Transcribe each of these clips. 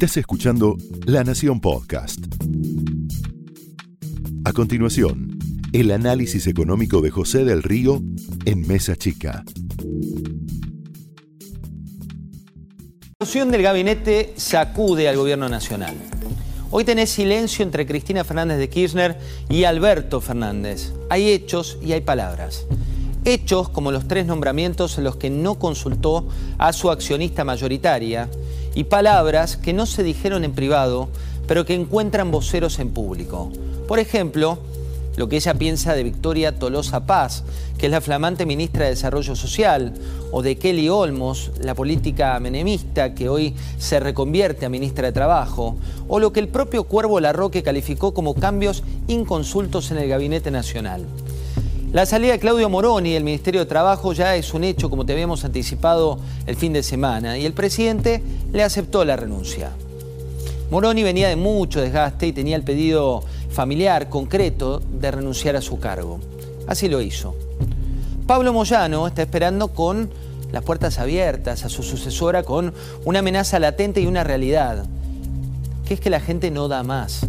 Estás escuchando La Nación Podcast. A continuación, el análisis económico de José del Río en Mesa Chica. La del gabinete sacude al gobierno nacional. Hoy tenés silencio entre Cristina Fernández de Kirchner y Alberto Fernández. Hay hechos y hay palabras. Hechos como los tres nombramientos en los que no consultó a su accionista mayoritaria y palabras que no se dijeron en privado, pero que encuentran voceros en público. Por ejemplo, lo que ella piensa de Victoria Tolosa Paz, que es la flamante ministra de Desarrollo Social, o de Kelly Olmos, la política menemista que hoy se reconvierte a ministra de Trabajo, o lo que el propio Cuervo Larroque calificó como cambios inconsultos en el Gabinete Nacional. La salida de Claudio Moroni del Ministerio de Trabajo ya es un hecho, como te habíamos anticipado el fin de semana, y el presidente le aceptó la renuncia. Moroni venía de mucho desgaste y tenía el pedido familiar concreto de renunciar a su cargo. Así lo hizo. Pablo Moyano está esperando con las puertas abiertas a su sucesora con una amenaza latente y una realidad, que es que la gente no da más.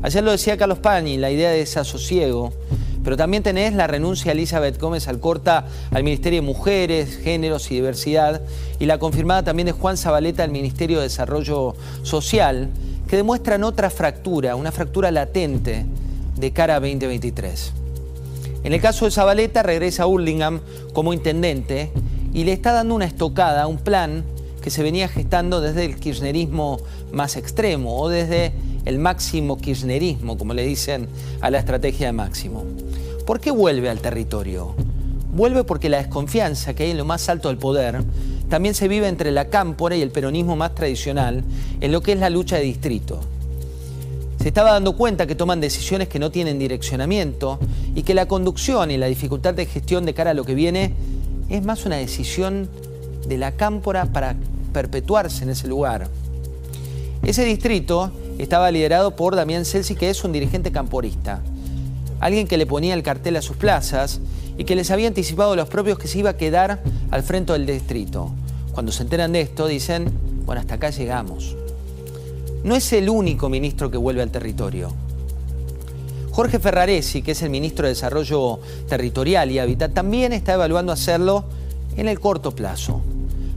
Ayer lo decía Carlos Pañi, la idea de desasosiego pero también tenés la renuncia de Elizabeth Gómez Alcorta al Ministerio de Mujeres, Géneros y Diversidad y la confirmada también de Juan Zabaleta al Ministerio de Desarrollo Social, que demuestran otra fractura, una fractura latente de cara a 2023. En el caso de Zabaleta regresa Hurlingham como intendente y le está dando una estocada, un plan que se venía gestando desde el kirchnerismo más extremo o desde el máximo kirchnerismo, como le dicen a la estrategia de Máximo. ¿Por qué vuelve al territorio? Vuelve porque la desconfianza que hay en lo más alto del poder también se vive entre la cámpora y el peronismo más tradicional en lo que es la lucha de distrito. Se estaba dando cuenta que toman decisiones que no tienen direccionamiento y que la conducción y la dificultad de gestión de cara a lo que viene es más una decisión de la cámpora para perpetuarse en ese lugar. Ese distrito estaba liderado por Damián Celsi, que es un dirigente camporista, alguien que le ponía el cartel a sus plazas y que les había anticipado a los propios que se iba a quedar al frente del distrito. Cuando se enteran de esto, dicen, bueno, hasta acá llegamos. No es el único ministro que vuelve al territorio. Jorge Ferraresi, que es el ministro de Desarrollo Territorial y Hábitat, también está evaluando hacerlo en el corto plazo.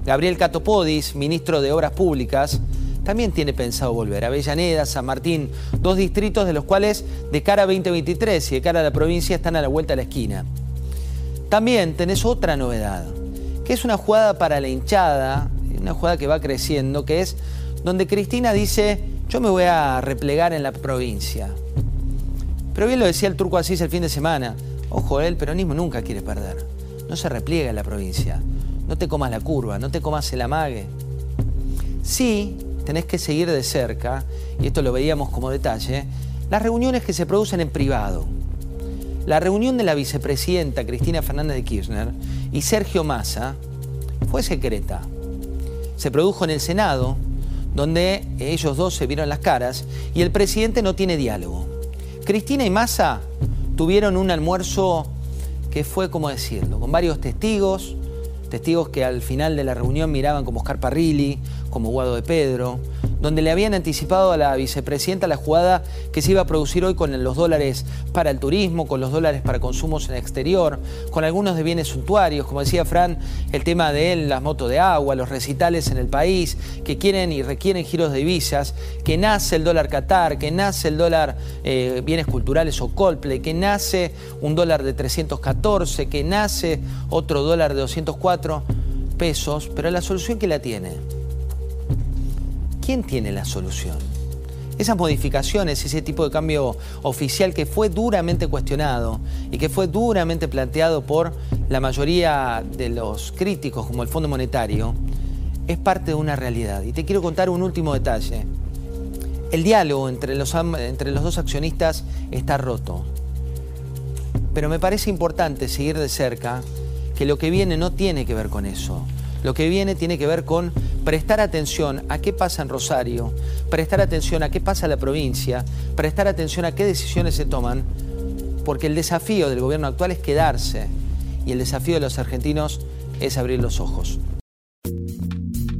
Gabriel Catopodis, ministro de Obras Públicas, también tiene pensado volver. Avellaneda, San Martín, dos distritos de los cuales de cara a 2023 y de cara a la provincia están a la vuelta de la esquina. También tenés otra novedad, que es una jugada para la hinchada, una jugada que va creciendo, que es donde Cristina dice, yo me voy a replegar en la provincia. Pero bien lo decía el turco Asís el fin de semana, ojo, el peronismo nunca quiere perder, no se repliega en la provincia, no te comas la curva, no te comas el amague. Sí, tenés que seguir de cerca, y esto lo veíamos como detalle, las reuniones que se producen en privado. La reunión de la vicepresidenta Cristina Fernández de Kirchner y Sergio Massa fue secreta. Se produjo en el Senado, donde ellos dos se vieron las caras y el presidente no tiene diálogo. Cristina y Massa tuvieron un almuerzo que fue, como decirlo, con varios testigos, testigos que al final de la reunión miraban como Oscar Parrilli, como Guado de Pedro, donde le habían anticipado a la vicepresidenta la jugada que se iba a producir hoy con los dólares para el turismo, con los dólares para consumos en el exterior, con algunos de bienes suntuarios, como decía Fran, el tema de las motos de agua, los recitales en el país, que quieren y requieren giros de divisas, que nace el dólar Qatar, que nace el dólar eh, bienes culturales o Colple, que nace un dólar de 314, que nace otro dólar de 204 pesos, pero la solución que la tiene ¿quién tiene la solución? Esas modificaciones, ese tipo de cambio oficial que fue duramente cuestionado y que fue duramente planteado por la mayoría de los críticos, como el Fondo Monetario, es parte de una realidad. Y te quiero contar un último detalle. El diálogo entre los, entre los dos accionistas está roto. Pero me parece importante seguir de cerca que lo que viene no tiene que ver con eso. Lo que viene tiene que ver con prestar atención a qué pasa en Rosario, prestar atención a qué pasa en la provincia, prestar atención a qué decisiones se toman, porque el desafío del gobierno actual es quedarse y el desafío de los argentinos es abrir los ojos.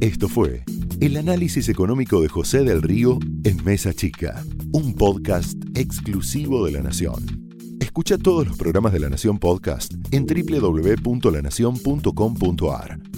Esto fue El análisis económico de José del Río en Mesa Chica, un podcast exclusivo de La Nación. Escucha todos los programas de La Nación Podcast en www.lanacion.com.ar.